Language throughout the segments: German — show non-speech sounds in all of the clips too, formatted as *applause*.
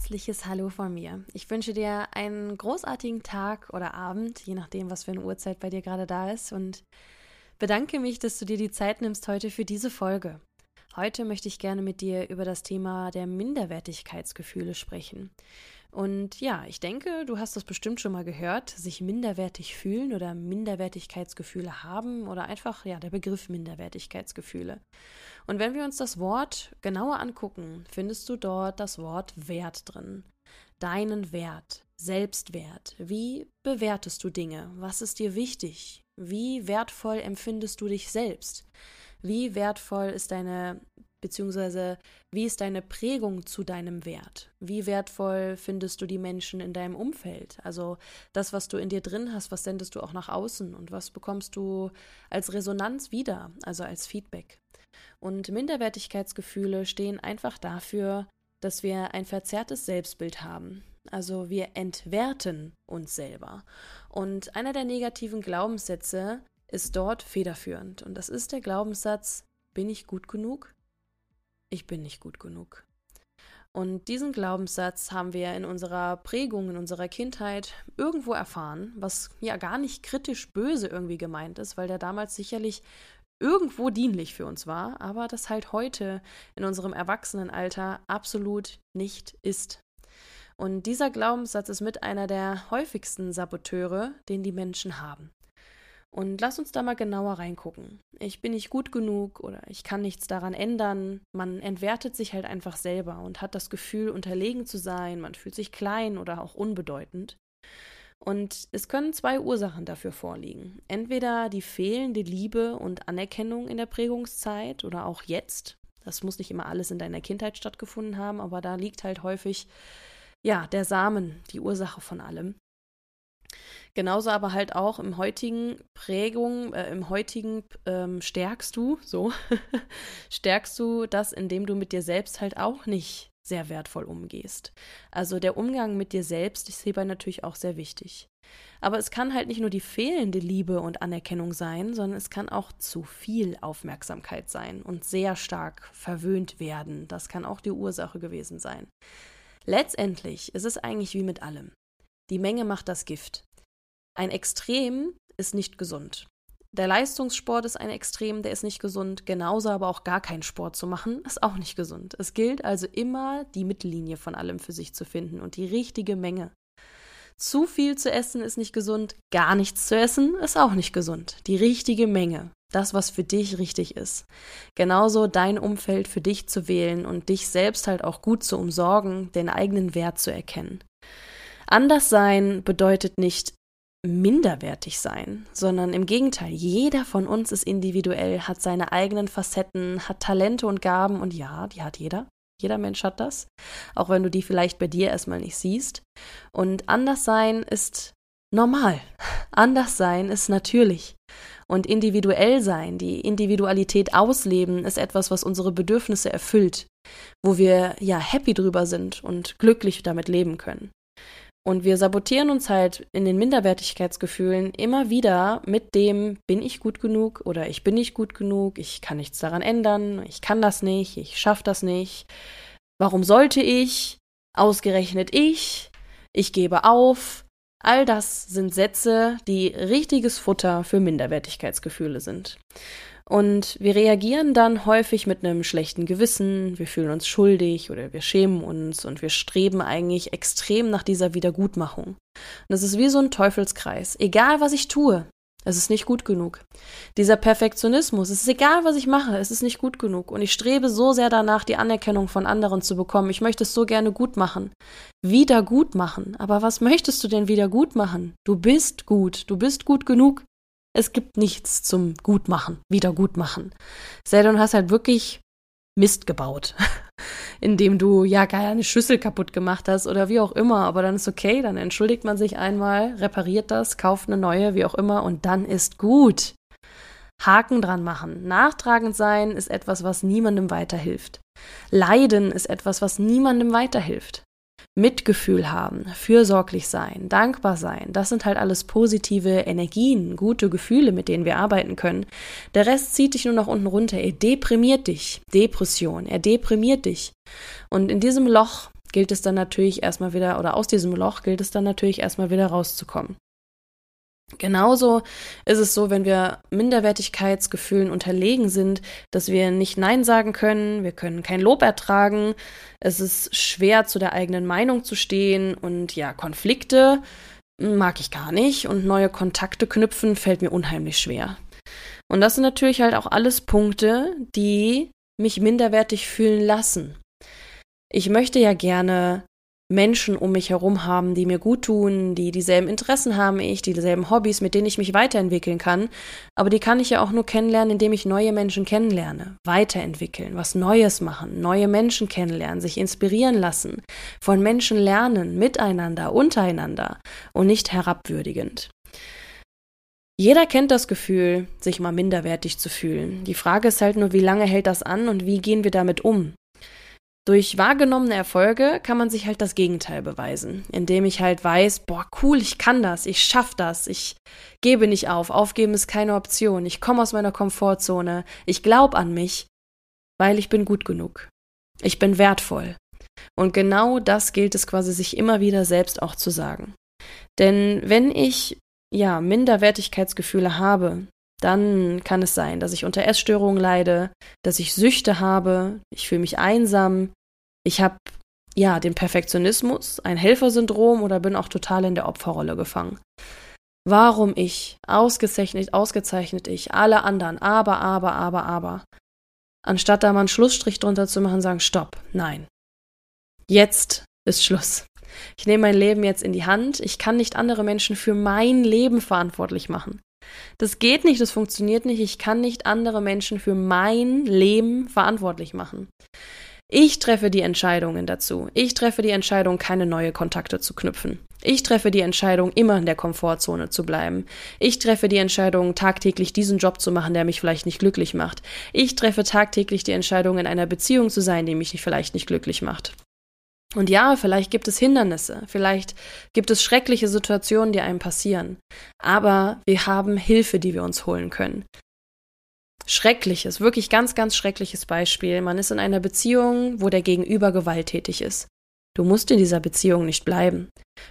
Herzliches Hallo von mir. Ich wünsche dir einen großartigen Tag oder Abend, je nachdem, was für eine Uhrzeit bei dir gerade da ist und bedanke mich, dass du dir die Zeit nimmst heute für diese Folge. Heute möchte ich gerne mit dir über das Thema der Minderwertigkeitsgefühle sprechen. Und ja, ich denke, du hast das bestimmt schon mal gehört, sich minderwertig fühlen oder Minderwertigkeitsgefühle haben oder einfach ja der Begriff Minderwertigkeitsgefühle. Und wenn wir uns das Wort genauer angucken, findest du dort das Wort Wert drin. Deinen Wert, Selbstwert. Wie bewertest du Dinge? Was ist dir wichtig? Wie wertvoll empfindest du dich selbst? Wie wertvoll ist deine beziehungsweise wie ist deine Prägung zu deinem Wert? Wie wertvoll findest du die Menschen in deinem Umfeld? Also das, was du in dir drin hast, was sendest du auch nach außen und was bekommst du als Resonanz wieder, also als Feedback? Und Minderwertigkeitsgefühle stehen einfach dafür, dass wir ein verzerrtes Selbstbild haben. Also wir entwerten uns selber. Und einer der negativen Glaubenssätze ist dort federführend. Und das ist der Glaubenssatz, bin ich gut genug? Ich bin nicht gut genug. Und diesen Glaubenssatz haben wir in unserer Prägung, in unserer Kindheit irgendwo erfahren, was ja gar nicht kritisch böse irgendwie gemeint ist, weil der damals sicherlich irgendwo dienlich für uns war, aber das halt heute in unserem Erwachsenenalter absolut nicht ist. Und dieser Glaubenssatz ist mit einer der häufigsten Saboteure, den die Menschen haben. Und lass uns da mal genauer reingucken. Ich bin nicht gut genug oder ich kann nichts daran ändern. Man entwertet sich halt einfach selber und hat das Gefühl, unterlegen zu sein. Man fühlt sich klein oder auch unbedeutend. Und es können zwei Ursachen dafür vorliegen. Entweder die fehlende Liebe und Anerkennung in der Prägungszeit oder auch jetzt. Das muss nicht immer alles in deiner Kindheit stattgefunden haben, aber da liegt halt häufig, ja, der Samen, die Ursache von allem. Genauso aber halt auch im heutigen Prägung, äh, im heutigen ähm, stärkst du, so, *laughs* stärkst du das, indem du mit dir selbst halt auch nicht sehr wertvoll umgehst. Also der Umgang mit dir selbst ist hierbei natürlich auch sehr wichtig. Aber es kann halt nicht nur die fehlende Liebe und Anerkennung sein, sondern es kann auch zu viel Aufmerksamkeit sein und sehr stark verwöhnt werden. Das kann auch die Ursache gewesen sein. Letztendlich ist es eigentlich wie mit allem. Die Menge macht das Gift. Ein Extrem ist nicht gesund. Der Leistungssport ist ein Extrem, der ist nicht gesund. Genauso aber auch gar keinen Sport zu machen, ist auch nicht gesund. Es gilt also immer, die Mittellinie von allem für sich zu finden und die richtige Menge. Zu viel zu essen ist nicht gesund, gar nichts zu essen ist auch nicht gesund. Die richtige Menge, das, was für dich richtig ist. Genauso dein Umfeld für dich zu wählen und dich selbst halt auch gut zu umsorgen, den eigenen Wert zu erkennen. Anders sein bedeutet nicht minderwertig sein, sondern im Gegenteil, jeder von uns ist individuell, hat seine eigenen Facetten, hat Talente und Gaben und ja, die hat jeder. Jeder Mensch hat das, auch wenn du die vielleicht bei dir erstmal nicht siehst. Und anders sein ist normal. Anders sein ist natürlich. Und individuell sein, die Individualität ausleben, ist etwas, was unsere Bedürfnisse erfüllt, wo wir ja happy drüber sind und glücklich damit leben können. Und wir sabotieren uns halt in den Minderwertigkeitsgefühlen immer wieder mit dem, bin ich gut genug oder ich bin nicht gut genug, ich kann nichts daran ändern, ich kann das nicht, ich schaffe das nicht. Warum sollte ich? Ausgerechnet ich? Ich gebe auf. All das sind Sätze, die richtiges Futter für Minderwertigkeitsgefühle sind. Und wir reagieren dann häufig mit einem schlechten Gewissen, wir fühlen uns schuldig oder wir schämen uns und wir streben eigentlich extrem nach dieser Wiedergutmachung. Und das ist wie so ein Teufelskreis. Egal was ich tue, es ist nicht gut genug. Dieser Perfektionismus, es ist egal, was ich mache, es ist nicht gut genug. Und ich strebe so sehr danach, die Anerkennung von anderen zu bekommen. Ich möchte es so gerne gut machen. Wieder gut machen. Aber was möchtest du denn wieder gut machen? Du bist gut. Du bist gut genug. Es gibt nichts zum Gutmachen, wieder Gutmachen. Sei denn, du hast halt wirklich Mist gebaut, *laughs* indem du ja gar eine Schüssel kaputt gemacht hast oder wie auch immer, aber dann ist okay, dann entschuldigt man sich einmal, repariert das, kauft eine neue, wie auch immer und dann ist gut. Haken dran machen. Nachtragend sein ist etwas, was niemandem weiterhilft. Leiden ist etwas, was niemandem weiterhilft. Mitgefühl haben, fürsorglich sein, dankbar sein, das sind halt alles positive Energien, gute Gefühle, mit denen wir arbeiten können. Der Rest zieht dich nur nach unten runter, er deprimiert dich. Depression, er deprimiert dich. Und in diesem Loch gilt es dann natürlich erstmal wieder, oder aus diesem Loch gilt es dann natürlich erstmal wieder rauszukommen. Genauso ist es so, wenn wir Minderwertigkeitsgefühlen unterlegen sind, dass wir nicht Nein sagen können, wir können kein Lob ertragen, es ist schwer zu der eigenen Meinung zu stehen und ja, Konflikte mag ich gar nicht und neue Kontakte knüpfen fällt mir unheimlich schwer. Und das sind natürlich halt auch alles Punkte, die mich minderwertig fühlen lassen. Ich möchte ja gerne Menschen um mich herum haben, die mir gut tun, die dieselben Interessen haben ich, die dieselben Hobbys, mit denen ich mich weiterentwickeln kann. Aber die kann ich ja auch nur kennenlernen, indem ich neue Menschen kennenlerne, weiterentwickeln, was Neues machen, neue Menschen kennenlernen, sich inspirieren lassen, von Menschen lernen, miteinander, untereinander und nicht herabwürdigend. Jeder kennt das Gefühl, sich mal minderwertig zu fühlen. Die Frage ist halt nur, wie lange hält das an und wie gehen wir damit um? Durch wahrgenommene Erfolge kann man sich halt das Gegenteil beweisen, indem ich halt weiß, boah, cool, ich kann das, ich schaff das, ich gebe nicht auf, aufgeben ist keine Option, ich komme aus meiner Komfortzone, ich glaube an mich, weil ich bin gut genug. Ich bin wertvoll. Und genau das gilt es quasi sich immer wieder selbst auch zu sagen. Denn wenn ich ja Minderwertigkeitsgefühle habe, dann kann es sein, dass ich unter Essstörungen leide, dass ich Süchte habe, ich fühle mich einsam, ich habe ja den Perfektionismus, ein Helfersyndrom oder bin auch total in der Opferrolle gefangen. Warum ich, ausgezeichnet, ausgezeichnet ich, alle anderen, aber, aber, aber, aber. Anstatt da mal einen Schlussstrich drunter zu machen, sagen, stopp, nein. Jetzt ist Schluss. Ich nehme mein Leben jetzt in die Hand. Ich kann nicht andere Menschen für mein Leben verantwortlich machen. Das geht nicht, das funktioniert nicht. Ich kann nicht andere Menschen für mein Leben verantwortlich machen. Ich treffe die Entscheidungen dazu. Ich treffe die Entscheidung, keine neue Kontakte zu knüpfen. Ich treffe die Entscheidung, immer in der Komfortzone zu bleiben. Ich treffe die Entscheidung, tagtäglich diesen Job zu machen, der mich vielleicht nicht glücklich macht. Ich treffe tagtäglich die Entscheidung, in einer Beziehung zu sein, die mich vielleicht nicht glücklich macht. Und ja, vielleicht gibt es Hindernisse, vielleicht gibt es schreckliche Situationen, die einem passieren, aber wir haben Hilfe, die wir uns holen können. Schreckliches, wirklich ganz, ganz schreckliches Beispiel. Man ist in einer Beziehung, wo der Gegenüber gewalttätig ist. Du musst in dieser Beziehung nicht bleiben.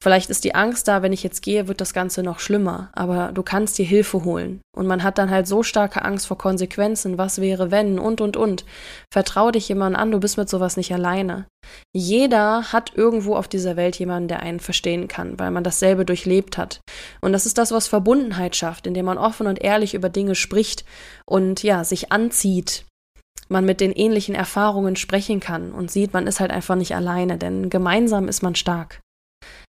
Vielleicht ist die Angst da, wenn ich jetzt gehe, wird das Ganze noch schlimmer, aber du kannst dir Hilfe holen. Und man hat dann halt so starke Angst vor Konsequenzen, was wäre wenn und und und. Vertrau dich jemandem an, du bist mit sowas nicht alleine. Jeder hat irgendwo auf dieser Welt jemanden, der einen verstehen kann, weil man dasselbe durchlebt hat. Und das ist das, was Verbundenheit schafft, indem man offen und ehrlich über Dinge spricht und ja, sich anzieht man mit den ähnlichen Erfahrungen sprechen kann und sieht, man ist halt einfach nicht alleine, denn gemeinsam ist man stark.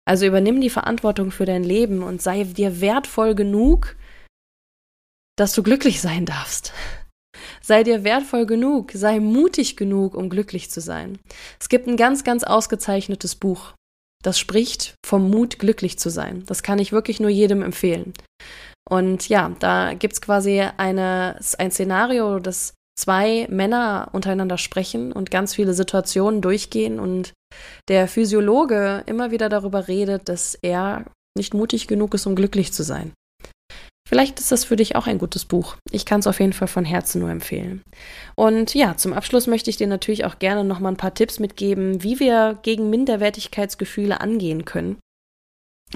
Also übernimm die Verantwortung für dein Leben und sei dir wertvoll genug, dass du glücklich sein darfst. Sei dir wertvoll genug, sei mutig genug, um glücklich zu sein. Es gibt ein ganz, ganz ausgezeichnetes Buch, das spricht vom Mut, glücklich zu sein. Das kann ich wirklich nur jedem empfehlen. Und ja, da gibt es quasi eine, ein Szenario, das zwei Männer untereinander sprechen und ganz viele Situationen durchgehen und der Physiologe immer wieder darüber redet, dass er nicht mutig genug ist, um glücklich zu sein. Vielleicht ist das für dich auch ein gutes Buch. Ich kann es auf jeden Fall von Herzen nur empfehlen. Und ja, zum Abschluss möchte ich dir natürlich auch gerne noch mal ein paar Tipps mitgeben, wie wir gegen Minderwertigkeitsgefühle angehen können.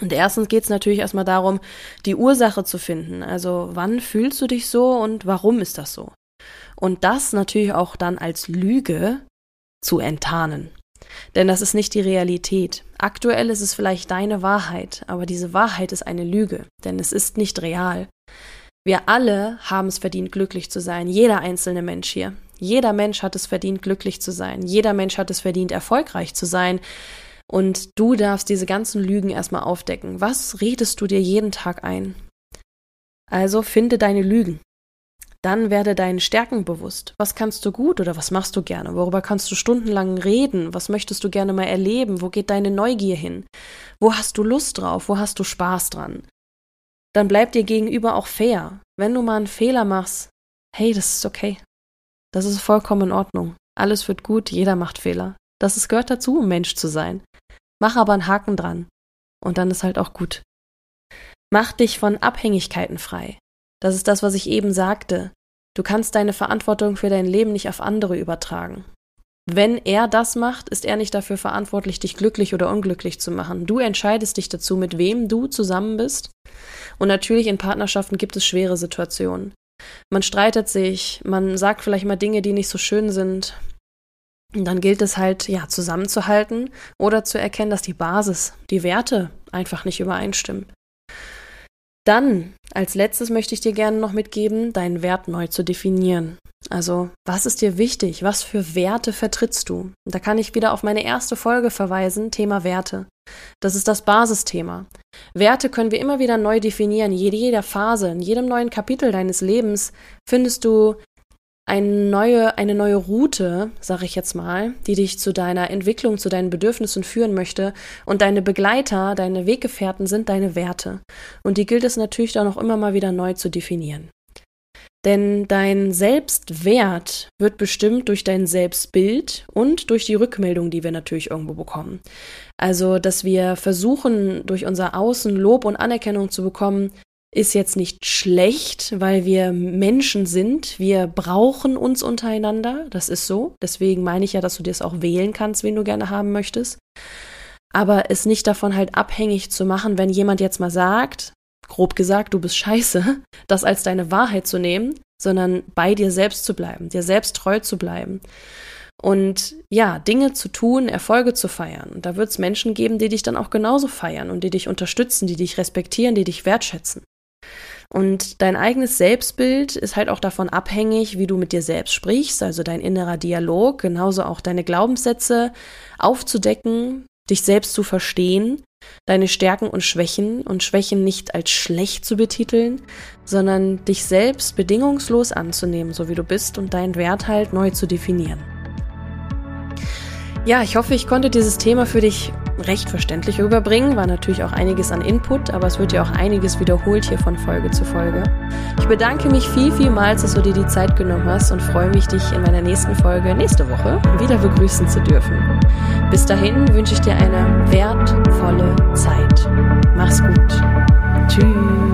Und erstens geht es natürlich erstmal darum, die Ursache zu finden. Also wann fühlst du dich so und warum ist das so? Und das natürlich auch dann als Lüge zu enttarnen. Denn das ist nicht die Realität. Aktuell ist es vielleicht deine Wahrheit, aber diese Wahrheit ist eine Lüge, denn es ist nicht real. Wir alle haben es verdient, glücklich zu sein, jeder einzelne Mensch hier. Jeder Mensch hat es verdient, glücklich zu sein. Jeder Mensch hat es verdient, erfolgreich zu sein. Und du darfst diese ganzen Lügen erstmal aufdecken. Was redest du dir jeden Tag ein? Also finde deine Lügen. Dann werde deinen Stärken bewusst. Was kannst du gut oder was machst du gerne? Worüber kannst du stundenlang reden? Was möchtest du gerne mal erleben? Wo geht deine Neugier hin? Wo hast du Lust drauf? Wo hast du Spaß dran? Dann bleib dir gegenüber auch fair. Wenn du mal einen Fehler machst, hey, das ist okay. Das ist vollkommen in Ordnung. Alles wird gut, jeder macht Fehler. Das ist, gehört dazu, um Mensch zu sein. Mach aber einen Haken dran. Und dann ist halt auch gut. Mach dich von Abhängigkeiten frei. Das ist das, was ich eben sagte. Du kannst deine Verantwortung für dein Leben nicht auf andere übertragen. Wenn er das macht, ist er nicht dafür verantwortlich, dich glücklich oder unglücklich zu machen. Du entscheidest dich dazu, mit wem du zusammen bist. Und natürlich in Partnerschaften gibt es schwere Situationen. Man streitet sich, man sagt vielleicht mal Dinge, die nicht so schön sind. Und dann gilt es halt, ja, zusammenzuhalten oder zu erkennen, dass die Basis, die Werte einfach nicht übereinstimmen. Dann, als letztes möchte ich dir gerne noch mitgeben, deinen Wert neu zu definieren. Also, was ist dir wichtig? Was für Werte vertrittst du? Und da kann ich wieder auf meine erste Folge verweisen, Thema Werte. Das ist das Basisthema. Werte können wir immer wieder neu definieren. In jeder Phase, in jedem neuen Kapitel deines Lebens findest du eine neue, eine neue Route, sage ich jetzt mal, die dich zu deiner Entwicklung, zu deinen Bedürfnissen führen möchte. Und deine Begleiter, deine Weggefährten sind deine Werte. Und die gilt es natürlich dann auch immer mal wieder neu zu definieren. Denn dein Selbstwert wird bestimmt durch dein Selbstbild und durch die Rückmeldung, die wir natürlich irgendwo bekommen. Also, dass wir versuchen, durch unser Außen Lob und Anerkennung zu bekommen, ist jetzt nicht schlecht, weil wir Menschen sind. Wir brauchen uns untereinander. Das ist so. Deswegen meine ich ja, dass du dir es auch wählen kannst, wen du gerne haben möchtest. Aber es nicht davon halt abhängig zu machen, wenn jemand jetzt mal sagt, grob gesagt, du bist scheiße, *laughs* das als deine Wahrheit zu nehmen, sondern bei dir selbst zu bleiben, dir selbst treu zu bleiben. Und ja, Dinge zu tun, Erfolge zu feiern. Und da wird es Menschen geben, die dich dann auch genauso feiern und die dich unterstützen, die dich respektieren, die dich wertschätzen. Und dein eigenes Selbstbild ist halt auch davon abhängig, wie du mit dir selbst sprichst, also dein innerer Dialog, genauso auch deine Glaubenssätze aufzudecken, dich selbst zu verstehen, deine Stärken und Schwächen und Schwächen nicht als schlecht zu betiteln, sondern dich selbst bedingungslos anzunehmen, so wie du bist und deinen Wert halt neu zu definieren. Ja, ich hoffe, ich konnte dieses Thema für dich recht verständlich rüberbringen. War natürlich auch einiges an Input, aber es wird ja auch einiges wiederholt hier von Folge zu Folge. Ich bedanke mich viel, vielmals, dass du dir die Zeit genommen hast und freue mich, dich in meiner nächsten Folge nächste Woche wieder begrüßen zu dürfen. Bis dahin wünsche ich dir eine wertvolle Zeit. Mach's gut. Tschüss.